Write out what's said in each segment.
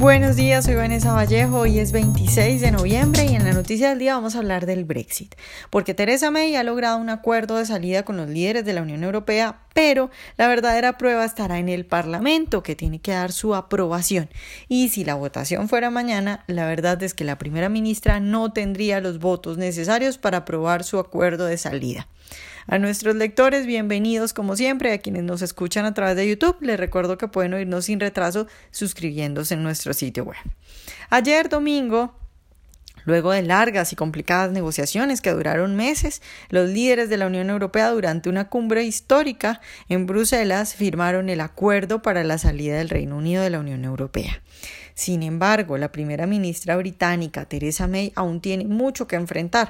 Buenos días, soy Vanessa Vallejo, hoy es 26 de noviembre y en la noticia del día vamos a hablar del Brexit, porque Theresa May ha logrado un acuerdo de salida con los líderes de la Unión Europea, pero la verdadera prueba estará en el Parlamento, que tiene que dar su aprobación. Y si la votación fuera mañana, la verdad es que la primera ministra no tendría los votos necesarios para aprobar su acuerdo de salida. A nuestros lectores, bienvenidos como siempre. A quienes nos escuchan a través de YouTube, les recuerdo que pueden oírnos sin retraso suscribiéndose en nuestro sitio web. Ayer domingo, Luego de largas y complicadas negociaciones que duraron meses, los líderes de la Unión Europea durante una cumbre histórica en Bruselas firmaron el acuerdo para la salida del Reino Unido de la Unión Europea. Sin embargo, la primera ministra británica, Theresa May, aún tiene mucho que enfrentar.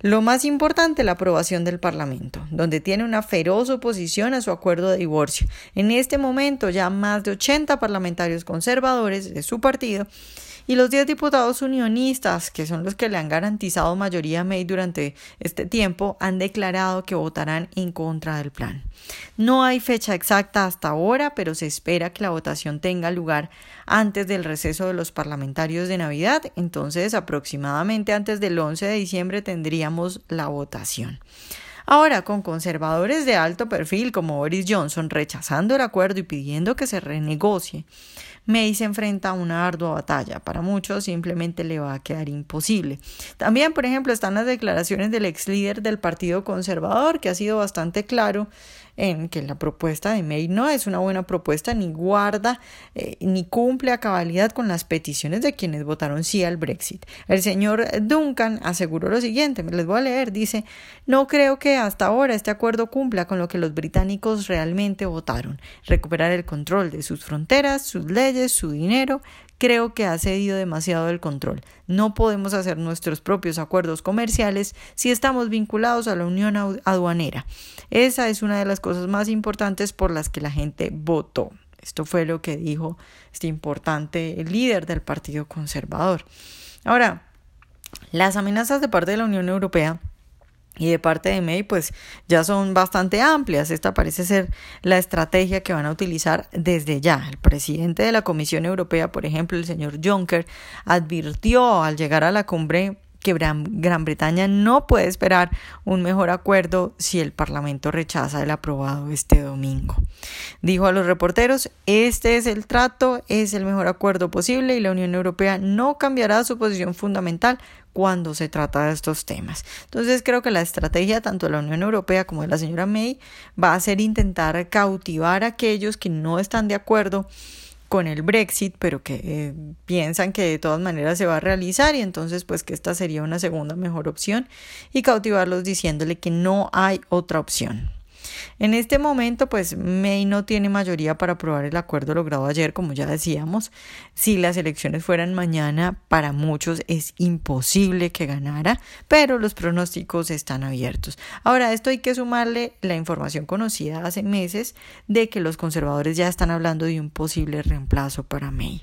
Lo más importante, la aprobación del Parlamento, donde tiene una feroz oposición a su acuerdo de divorcio. En este momento, ya más de 80 parlamentarios conservadores de su partido y los 10 diputados unionistas, que son los que le han garantizado mayoría a May durante este tiempo, han declarado que votarán en contra del plan. No hay fecha exacta hasta ahora, pero se espera que la votación tenga lugar antes del receso de los parlamentarios de Navidad, entonces aproximadamente antes del 11 de diciembre tendríamos la votación. Ahora, con conservadores de alto perfil como Boris Johnson rechazando el acuerdo y pidiendo que se renegocie, May se enfrenta a una ardua batalla. Para muchos simplemente le va a quedar imposible. También, por ejemplo, están las declaraciones del ex líder del Partido Conservador, que ha sido bastante claro en que la propuesta de May no es una buena propuesta, ni guarda, eh, ni cumple a cabalidad con las peticiones de quienes votaron sí al Brexit. El señor Duncan aseguró lo siguiente, les voy a leer, dice, no creo que hasta ahora este acuerdo cumpla con lo que los británicos realmente votaron, recuperar el control de sus fronteras, sus leyes, su dinero, creo que ha cedido demasiado el control. No podemos hacer nuestros propios acuerdos comerciales si estamos vinculados a la Unión Aduanera. Esa es una de las cosas más importantes por las que la gente votó. Esto fue lo que dijo este importante líder del Partido Conservador. Ahora, las amenazas de parte de la Unión Europea y de parte de May, pues ya son bastante amplias. Esta parece ser la estrategia que van a utilizar desde ya. El presidente de la Comisión Europea, por ejemplo, el señor Juncker, advirtió al llegar a la cumbre que Gran Bretaña no puede esperar un mejor acuerdo si el Parlamento rechaza el aprobado este domingo. Dijo a los reporteros, este es el trato, es el mejor acuerdo posible y la Unión Europea no cambiará su posición fundamental cuando se trata de estos temas. Entonces creo que la estrategia tanto de la Unión Europea como de la señora May va a ser intentar cautivar a aquellos que no están de acuerdo con el Brexit, pero que eh, piensan que de todas maneras se va a realizar y entonces pues que esta sería una segunda mejor opción y cautivarlos diciéndole que no hay otra opción. En este momento, pues May no tiene mayoría para aprobar el acuerdo logrado ayer, como ya decíamos. Si las elecciones fueran mañana, para muchos es imposible que ganara, pero los pronósticos están abiertos. Ahora, esto hay que sumarle la información conocida hace meses de que los conservadores ya están hablando de un posible reemplazo para May.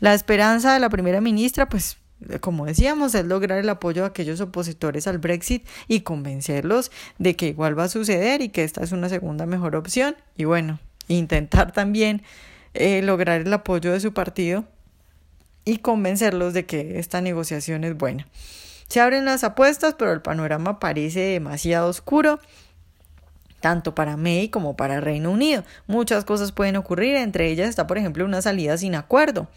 La esperanza de la primera ministra, pues como decíamos, es lograr el apoyo de aquellos opositores al Brexit y convencerlos de que igual va a suceder y que esta es una segunda mejor opción. Y bueno, intentar también eh, lograr el apoyo de su partido y convencerlos de que esta negociación es buena. Se abren las apuestas, pero el panorama parece demasiado oscuro tanto para May como para Reino Unido. Muchas cosas pueden ocurrir, entre ellas está, por ejemplo, una salida sin acuerdo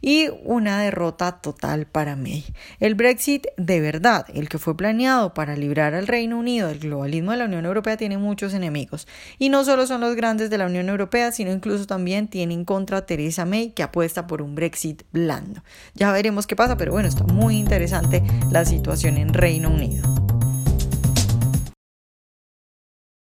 y una derrota total para May. El Brexit de verdad, el que fue planeado para librar al Reino Unido del globalismo de la Unión Europea, tiene muchos enemigos. Y no solo son los grandes de la Unión Europea, sino incluso también tienen contra Theresa May, que apuesta por un Brexit blando. Ya veremos qué pasa, pero bueno, está muy interesante la situación en Reino Unido.